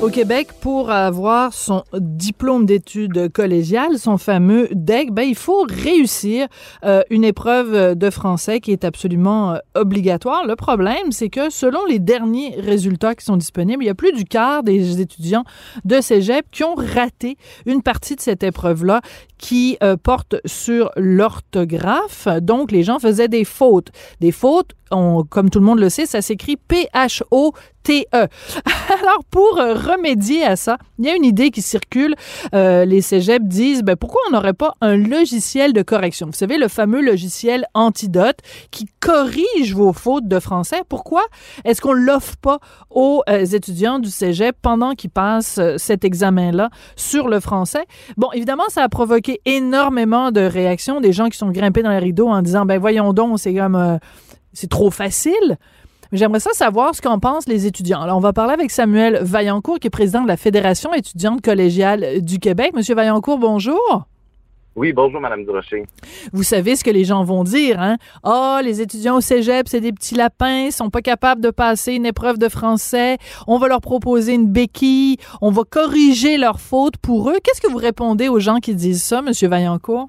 Au Québec, pour avoir son diplôme d'études collégiales, son fameux DEC, ben, il faut réussir euh, une épreuve de français qui est absolument euh, obligatoire. Le problème, c'est que selon les derniers résultats qui sont disponibles, il y a plus du quart des étudiants de cégep qui ont raté une partie de cette épreuve-là qui euh, porte sur l'orthographe. Donc, les gens faisaient des fautes. Des fautes, comme tout le monde le sait, ça s'écrit P-H-O E. Alors, pour euh, remédier à ça, il y a une idée qui circule. Euh, les cégeps disent, ben, pourquoi on n'aurait pas un logiciel de correction? Vous savez, le fameux logiciel Antidote qui corrige vos fautes de français. Pourquoi est-ce qu'on l'offre pas aux euh, étudiants du cégep pendant qu'ils passent cet examen-là sur le français? Bon, évidemment, ça a provoqué énormément de réactions, des gens qui sont grimpés dans les rideaux en disant, ben, voyons donc, c'est comme, c'est trop facile. J'aimerais ça savoir ce qu'en pensent les étudiants. Alors, on va parler avec Samuel Vaillancourt, qui est président de la Fédération étudiante collégiale du Québec. Monsieur Vaillancourt, bonjour. Oui, bonjour, Madame Durocher. Vous savez ce que les gens vont dire, hein? Ah, oh, les étudiants au cégep, c'est des petits lapins, ils sont pas capables de passer une épreuve de français. On va leur proposer une béquille. On va corriger leurs fautes pour eux. Qu'est-ce que vous répondez aux gens qui disent ça, Monsieur Vaillancourt?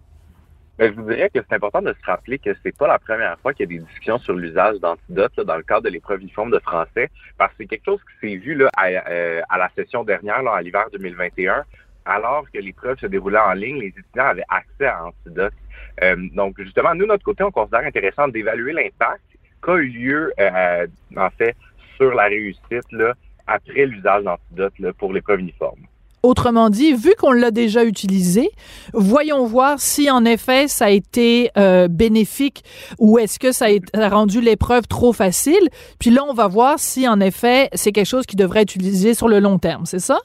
Ben, je vous dirais que c'est important de se rappeler que c'est pas la première fois qu'il y a des discussions sur l'usage d'antidotes dans le cadre de l'épreuve uniforme de français, parce que c'est quelque chose qui s'est vu là, à, euh, la session dernière, là, à l'hiver 2021, alors que l'épreuve se déroulait en ligne, les étudiants avaient accès à antidotes. Euh, donc, justement, nous, notre côté, on considère intéressant d'évaluer l'impact qu'a eu lieu, euh, en fait, sur la réussite là, après l'usage d'antidotes pour l'épreuve uniforme. Autrement dit, vu qu'on l'a déjà utilisé, voyons voir si en effet ça a été euh, bénéfique ou est-ce que ça a rendu l'épreuve trop facile. Puis là, on va voir si en effet c'est quelque chose qui devrait être utilisé sur le long terme, c'est ça?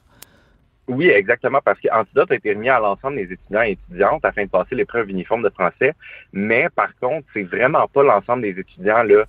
Oui, exactement, parce qu'Antidote a été remis à l'ensemble des étudiants et étudiantes afin de passer l'épreuve uniforme de français. Mais par contre, c'est vraiment pas l'ensemble des étudiants là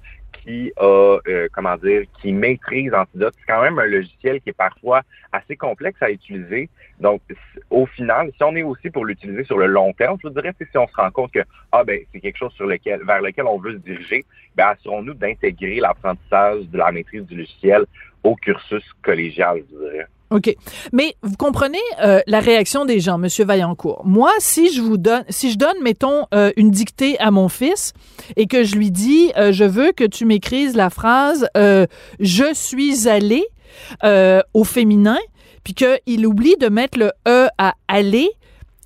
qui a, euh, comment dire, qui maîtrise Antidote. C'est quand même un logiciel qui est parfois assez complexe à utiliser. Donc, au final, si on est aussi pour l'utiliser sur le long terme, je vous dirais, si on se rend compte que ah ben c'est quelque chose sur lequel, vers lequel on veut se diriger, ben assurons-nous d'intégrer l'apprentissage de la maîtrise du logiciel au cursus collégial, je dirais. OK. Mais vous comprenez euh, la réaction des gens, Monsieur Vaillancourt. Moi, si je vous donne, si je donne, mettons, euh, une dictée à mon fils et que je lui dis, euh, je veux que tu m'écrises la phrase Je suis allé au féminin, puis qu'il oublie de mettre le E à aller,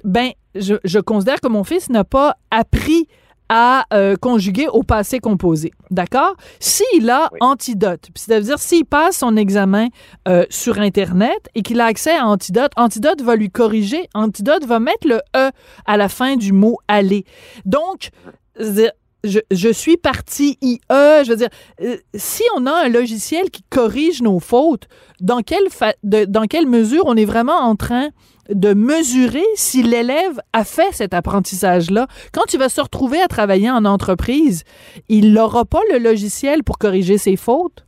ben, je, je considère que mon fils n'a pas appris à euh, conjuguer au passé composé. D'accord? S'il a antidote, c'est-à-dire s'il passe son examen euh, sur Internet et qu'il a accès à antidote, antidote va lui corriger, antidote va mettre le E à la fin du mot aller. Donc, je, suis parti IE, je veux dire, euh, si on a un logiciel qui corrige nos fautes, dans quelle, dans quelle mesure on est vraiment en train de mesurer si l'élève a fait cet apprentissage-là? Quand tu vas se retrouver à travailler en entreprise, il n'aura pas le logiciel pour corriger ses fautes?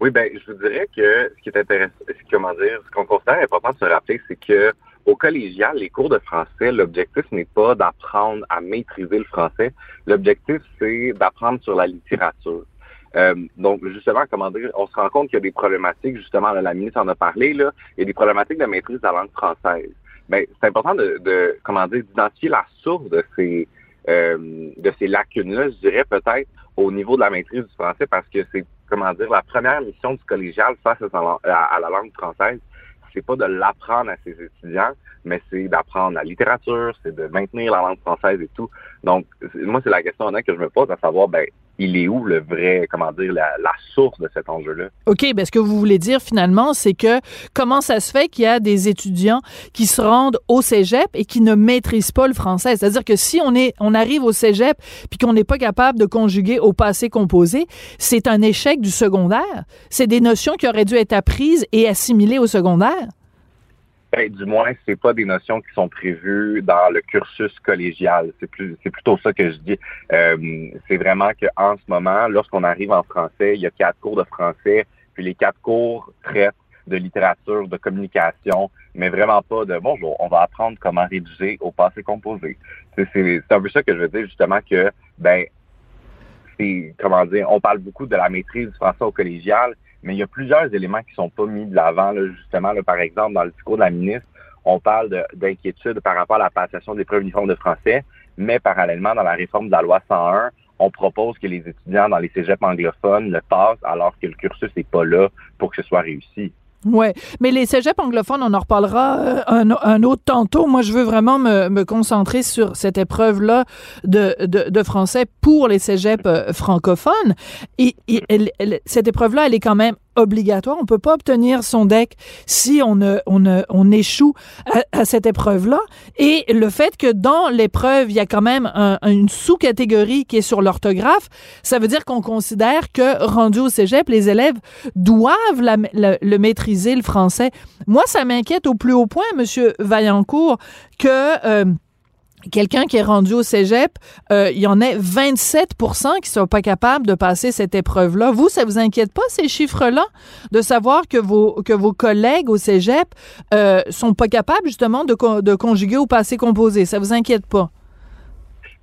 Oui, ben, je vous dirais que ce qui est intéressant, comment dire, ce qu'on considère important de se rappeler, c'est que au collégial, les cours de français, l'objectif n'est pas d'apprendre à maîtriser le français. L'objectif, c'est d'apprendre sur la littérature. Euh, donc, justement, comment dire, on se rend compte qu'il y a des problématiques, justement, la ministre en a parlé, là, il y a des problématiques de maîtrise de la langue française. Mais c'est important de, de, comment dire, d'identifier la source de ces euh, de ces lacunes-là, je dirais peut-être au niveau de la maîtrise du français, parce que c'est, comment dire, la première mission du collégial face à la langue française, c'est pas de l'apprendre à ses étudiants, mais c'est d'apprendre la littérature, c'est de maintenir la langue française et tout. Donc, moi, c'est la question que je me pose, à savoir, ben, il est où le vrai, comment dire, la, source de cet enjeu-là? OK, ben ce que vous voulez dire finalement, c'est que comment ça se fait qu'il y a des étudiants qui se rendent au cégep et qui ne maîtrisent pas le français? C'est-à-dire que si on, est, on arrive au cégep puis qu'on n'est pas capable de conjuguer au passé composé, c'est un échec du secondaire. C'est des notions qui auraient dû être apprises et assimilées au secondaire. Ben, du moins, c'est pas des notions qui sont prévues dans le cursus collégial. C'est plus, c'est plutôt ça que je dis. Euh, c'est vraiment qu'en ce moment, lorsqu'on arrive en français, il y a quatre cours de français, puis les quatre cours traitent de littérature, de communication, mais vraiment pas de bonjour, on va apprendre comment rédiger au passé composé. C'est un peu ça que je veux dire justement que ben c'est comment dire, on parle beaucoup de la maîtrise du français au collégial, mais il y a plusieurs éléments qui sont pas mis de l'avant justement là, par exemple dans le discours de la ministre, on parle d'inquiétude par rapport à la passation des preuves uniformes de français, mais parallèlement dans la réforme de la loi 101, on propose que les étudiants dans les cégeps anglophones le passent alors que le cursus n'est pas là pour que ce soit réussi. Oui, mais les cégeps anglophones, on en reparlera euh, un, autre tantôt. Moi, je veux vraiment me, concentrer sur cette épreuve-là de, de, français pour les cégeps euh, francophones. Et, cette épreuve-là, elle est quand même obligatoire. On peut pas obtenir son deck si on ne, on ne, on échoue à, cette épreuve-là. Et le fait que dans l'épreuve, il y a quand même une sous-catégorie qui est sur l'orthographe, ça veut dire qu'on considère que rendu au cégep, les élèves doivent le maîtriser le français. Moi, ça m'inquiète au plus haut point, Monsieur Vaillancourt, que euh, quelqu'un qui est rendu au cégep, euh, il y en a 27% qui sont pas capables de passer cette épreuve-là. Vous, ça vous inquiète pas, ces chiffres-là, de savoir que vos, que vos collègues au cégep euh, sont pas capables, justement, de, de conjuguer au passé composé? Ça vous inquiète pas?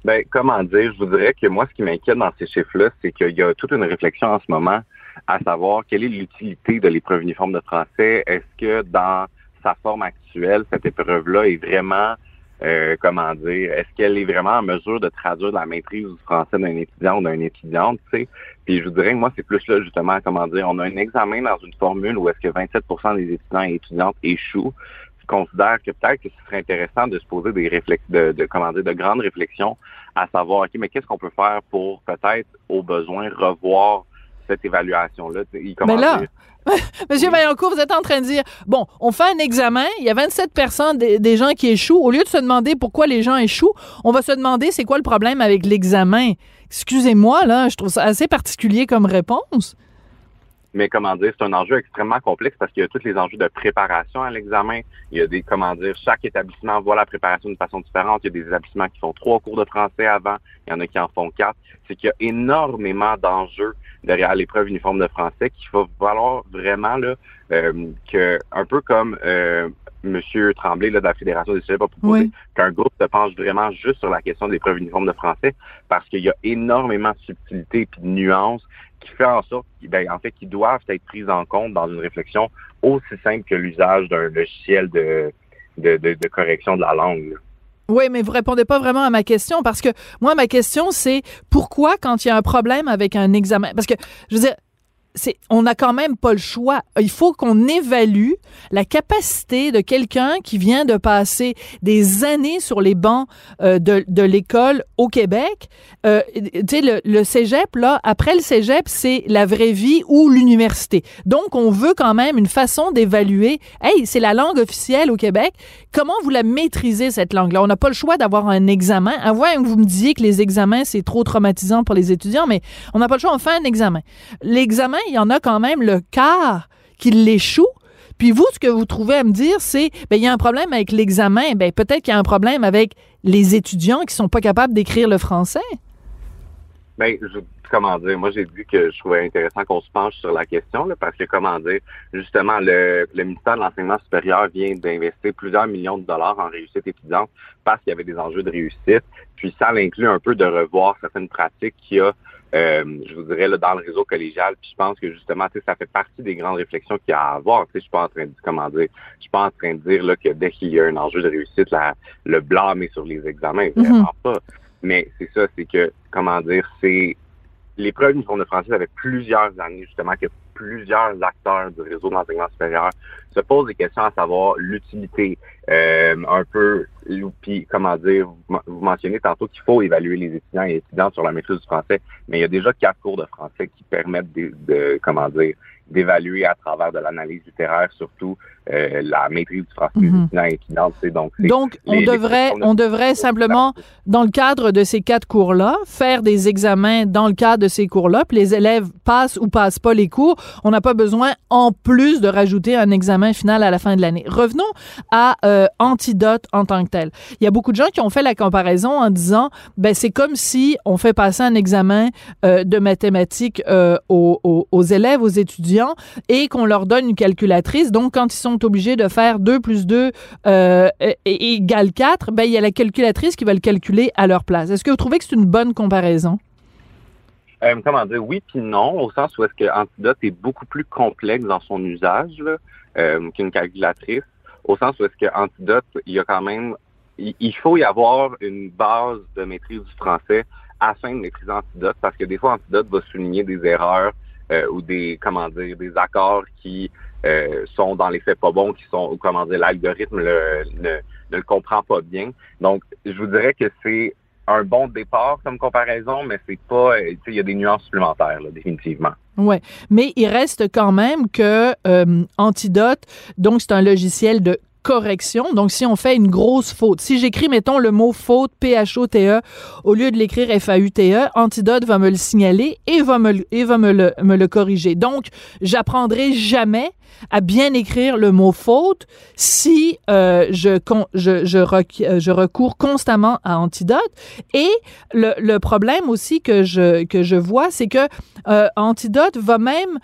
Ben, comment dire? Je vous dirais que moi, ce qui m'inquiète dans ces chiffres-là, c'est qu'il y a toute une réflexion en ce moment à savoir quelle est l'utilité de l'épreuve uniforme de français. Est-ce que dans sa forme actuelle, cette épreuve-là est vraiment euh, comment dire, est-ce qu'elle est vraiment en mesure de traduire la maîtrise du français d'un étudiant ou d'une étudiante, tu sais? Puis je vous dirais que moi, c'est plus là, justement, comment dire, on a un examen dans une formule où est-ce que 27% des étudiants et étudiantes échouent. Je considère que peut-être que ce serait intéressant de se poser des réflexes, de, de, comment dire, de grandes réflexions à savoir, OK, mais qu'est-ce qu'on peut faire pour peut-être, au besoin, revoir cette évaluation-là? Mais là, Monsieur Vaillancourt, vous êtes en train de dire, bon, on fait un examen, il y a 27 personnes des, gens qui échouent. Au lieu de se demander pourquoi les gens échouent, on va se demander c'est quoi le problème avec l'examen. Excusez-moi, là, je trouve ça assez particulier comme réponse. Mais comment dire, c'est un enjeu extrêmement complexe parce qu'il y a tous les enjeux de préparation à l'examen. Il y a des, comment dire, chaque établissement voit la préparation d'une façon différente. Il y a des établissements qui font trois cours de français avant, il y en a qui en font quatre. C'est qu'il y a énormément d'enjeux derrière l'épreuve uniforme de français qu'il va falloir vraiment là, euh, que un peu comme euh, Monsieur Tremblay là, de la Fédération des cégeps a proposé qu'un groupe se penche vraiment juste sur la question de l'épreuve uniforme de français parce qu'il y a énormément de subtilité et de nuances qui fait en sorte ben, en fait, qu'ils doivent être prises en compte dans une réflexion aussi simple que l'usage d'un logiciel de, de, correction de la langue. Oui, mais vous répondez pas vraiment à ma question parce que moi, ma question, c'est pourquoi quand il y a un problème avec un examen, parce que, je veux dire, on n'a quand même pas le choix. Il faut qu'on évalue la capacité de quelqu'un qui vient de passer des années sur les bancs euh, de, de l'école au Québec. Euh, tu sais, le, cégep, là, après le cégep, c'est la vraie vie ou l'université. Donc, on veut quand même une façon d'évaluer. Hey, c'est la langue officielle au Québec. Comment vous la maîtrisez, cette langue-là? On n'a pas le choix d'avoir un examen. Voir que vous me disiez que les examens, c'est trop traumatisant pour les étudiants, mais on n'a pas le choix. On fait un examen. L'examen, il y en a quand même le quart qui l'échoue. Puis vous, ce que vous trouvez à me dire, c'est, ben, il y a un problème avec l'examen. Ben, peut-être qu'il y a un problème avec les étudiants qui sont pas capables d'écrire le français. Ben, comment dire, moi j'ai dit que je trouvais intéressant qu'on se penche sur la question, parce que comment dire, justement, le, le ministère de l'Enseignement supérieur vient d'investir plusieurs millions de dollars en réussite étudiante parce qu'il y avait des enjeux de réussite. Puis ça l'inclut un peu de revoir certaines pratiques qu'il y a euh, je vous dirais, là, dans le réseau collégial. Puis je pense que justement, ça fait partie des grandes réflexions qu'il y a à avoir. Je suis pas en train de comment dire, je suis pas en train de dire là, que dès qu'il y a un enjeu de réussite, la, le blâme est sur les examens. Mhm. Vraiment pas. Mais c'est ça, c'est que, comment dire, c'est l'épreuve du de français, ça fait plusieurs années justement que plusieurs acteurs du réseau d'enseignement supérieur se posent des questions à savoir l'utilité, euh, un peu, puis comment dire, vous mentionnez tantôt qu'il faut évaluer les étudiants et étudiantes sur la maîtrise du français, mais il y a déjà quatre cours de français qui permettent de comment dire, d'évaluer à travers de l'analyse littéraire surtout euh, la maîtrise du français mm Donc, donc on devrait on devrait simplement dans le cadre de ces quatre cours-là faire des examens dans le cadre de ces cours-là, puis les élèves passent ou passent pas les cours. On n'a pas besoin en plus de rajouter un examen final à la fin de l'année. Revenons à euh, Antidote en tant que tel. Il y a beaucoup de gens qui ont fait la comparaison en disant ben c'est comme si on fait passer un examen euh, de mathématiques aux, aux élèves, aux étudiants et qu'on leur donne une calculatrice. Donc, quand ils sont obligés de faire 2 plus 2 euh, égale 4, ben, il y a la calculatrice qui va le calculer à leur place. Est-ce que vous trouvez que c'est une bonne comparaison? Euh, comment dire, oui puis non, au sens où est-ce que Antidote est beaucoup plus complexe dans son usage euh, qu'une calculatrice, au sens où est-ce que Antidote, il y a quand même, il, faut y avoir une base de maîtrise du français afin de maîtriser Antidote, parce que des fois, Antidote va souligner des erreurs euh, ou des, comment dire, des accords qui euh, sont dans les faits pas bons, qui sont, comment dire, l'algorithme ne, le comprend pas bien. Donc, je vous dirais que c'est un bon départ comme comparaison, mais c'est pas, euh, il y a des nuances supplémentaires, définitivement. Oui, mais il reste quand même que Antidote, donc c'est un logiciel de correction. Donc, si on fait une grosse faute, si j'écris, mettons, le mot faute, P-H-O-T-E, au lieu de l'écrire F-A-U-T-E, Antidote va me le signaler et va me, le, corriger. Donc, j'apprendrai jamais à bien écrire le mot faute si euh, je, euh, je, recours constamment à Antidote. Et le, problème aussi que je, que vois, c'est que euh, Antidote va même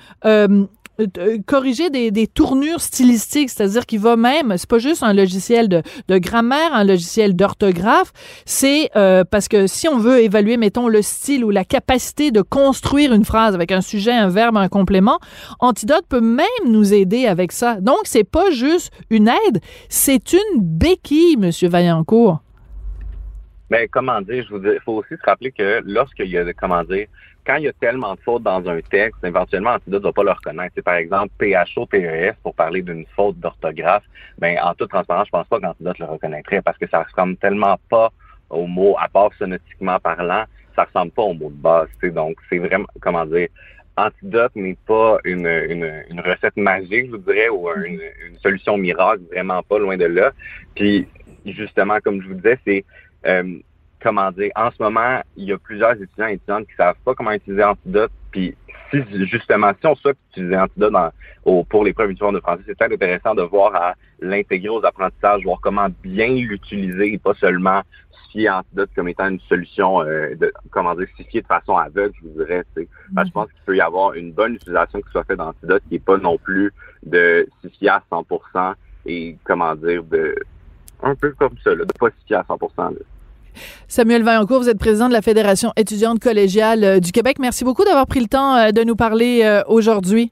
euh, corriger des, des, tournures stylistiques, c'est-à-dire qu'il va même, c'est pas juste un logiciel de, de grammaire, un logiciel d'orthographe, c'est euh, parce que si on veut évaluer, mettons, le style ou la capacité de construire une phrase avec un sujet, un verbe, un complément, Antidote peut même nous aider avec ça. Donc, c'est pas juste une aide, c'est une béquille, Monsieur Vaillancourt. Mais comment dire, je vous dis, il faut aussi se rappeler que lorsqu'il y a, comment dire, quand il y a tellement de fautes dans un texte, éventuellement, Antidote ne va pas le reconnaître. C'est par exemple PHO-PES pour parler d'une faute d'orthographe. Ben, en toute transparence, je pense pas qu'Antidote le reconnaîtrait parce que ça ressemble tellement pas au mot, à part sonotiquement parlant, ça ressemble pas au mot de base. Donc, c'est vraiment, comment dire, Antidote n'est pas une, une, recette magique, je vous dirais, ou une, une, solution miracle, vraiment pas loin de là. Puis, justement, comme je vous disais, c'est euh, comment dire, en ce moment, il y a plusieurs étudiants et étudiantes qui savent pas comment utiliser Antidote. Puis si justement, si on souhaite utiliser Antidote dans, pour l'épreuve du de français, c'est très intéressant de voir à l'intégrer aux apprentissages, voir comment bien l'utiliser et pas seulement fier Antidote comme étant une solution, euh, de, comment dire, fier de façon aveugle, je vous dirais. Je mm-hmm. pense qu'il peut y avoir une bonne utilisation qui soit faite d'Antidote qui n'est pas non plus de fier à 100% et comment dire, de un peu comme ça, là, de pas fier à 100%. Samuel Vaillancourt, vous êtes président de la Fédération étudiante collégiale euh, du Québec. Merci beaucoup d'avoir pris le temps euh, de nous parler euh, aujourd'hui.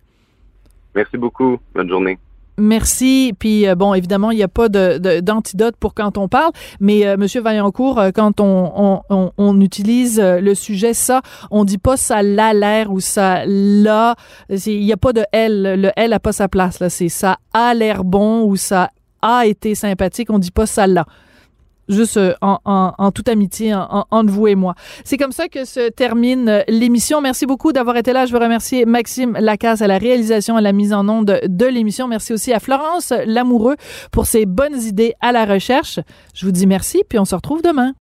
Merci beaucoup. Bonne journée. Merci. Puis bon, évidemment, il n'y a pas d'antidote pour quand on parle, mais Monsieur Vaillancourt, quand on, utilise le sujet ça, on dit pas ça l'a l'air ou ça l'a. Il n'y a pas de L. Le L n'a pas sa place là. C'est ça a l'air bon ou ça a été sympathique. On dit pas ça l'a juste euh, en, toute amitié entre vous et moi. C'est comme ça que se termine euh, l'émission. Merci beaucoup d'avoir été là. Je veux remercier Maxime Lacasse à la réalisation et à la mise en onde de l'émission. Merci aussi à Florence Lamoureux pour ses bonnes idées à la recherche. Je vous dis merci, puis on se retrouve demain.